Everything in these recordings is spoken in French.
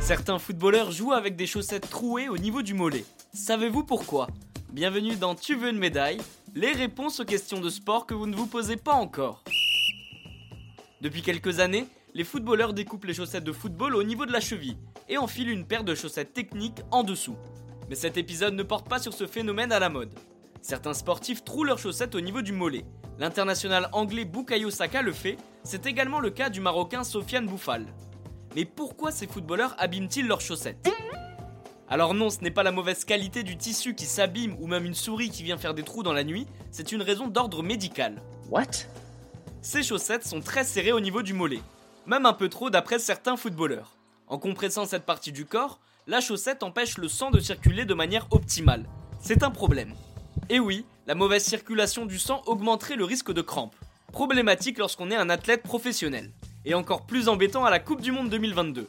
Certains footballeurs jouent avec des chaussettes trouées au niveau du mollet. Savez-vous pourquoi? Bienvenue dans Tu veux une médaille Les réponses aux questions de sport que vous ne vous posez pas encore. Depuis quelques années, les footballeurs découpent les chaussettes de football au niveau de la cheville et enfilent une paire de chaussettes techniques en dessous. Mais cet épisode ne porte pas sur ce phénomène à la mode. Certains sportifs trouent leurs chaussettes au niveau du mollet. L'international anglais Bukayo Saka le fait, c'est également le cas du marocain Sofiane Bouffal. Mais pourquoi ces footballeurs abîment-ils leurs chaussettes? Alors non, ce n'est pas la mauvaise qualité du tissu qui s'abîme ou même une souris qui vient faire des trous dans la nuit, c'est une raison d'ordre médical. What? Ces chaussettes sont très serrées au niveau du mollet, même un peu trop d'après certains footballeurs. En compressant cette partie du corps, la chaussette empêche le sang de circuler de manière optimale. C'est un problème. Et oui, la mauvaise circulation du sang augmenterait le risque de crampes. Problématique lorsqu'on est un athlète professionnel et encore plus embêtant à la Coupe du Monde 2022.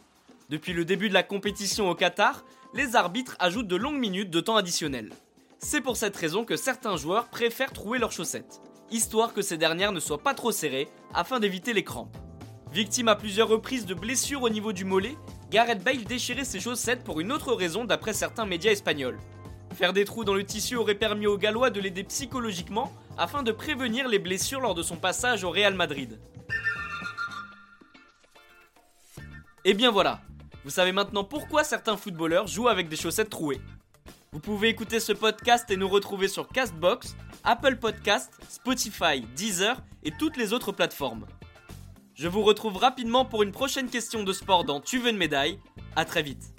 Depuis le début de la compétition au Qatar, les arbitres ajoutent de longues minutes de temps additionnel. C'est pour cette raison que certains joueurs préfèrent trouer leurs chaussettes, histoire que ces dernières ne soient pas trop serrées afin d'éviter les crampes. Victime à plusieurs reprises de blessures au niveau du mollet, Gareth Bale déchirait ses chaussettes pour une autre raison d'après certains médias espagnols. Faire des trous dans le tissu aurait permis aux Gallois de l'aider psychologiquement afin de prévenir les blessures lors de son passage au Real Madrid. Et bien voilà, vous savez maintenant pourquoi certains footballeurs jouent avec des chaussettes trouées. Vous pouvez écouter ce podcast et nous retrouver sur Castbox, Apple Podcast, Spotify, Deezer et toutes les autres plateformes. Je vous retrouve rapidement pour une prochaine question de sport dans Tu veux une médaille. À très vite.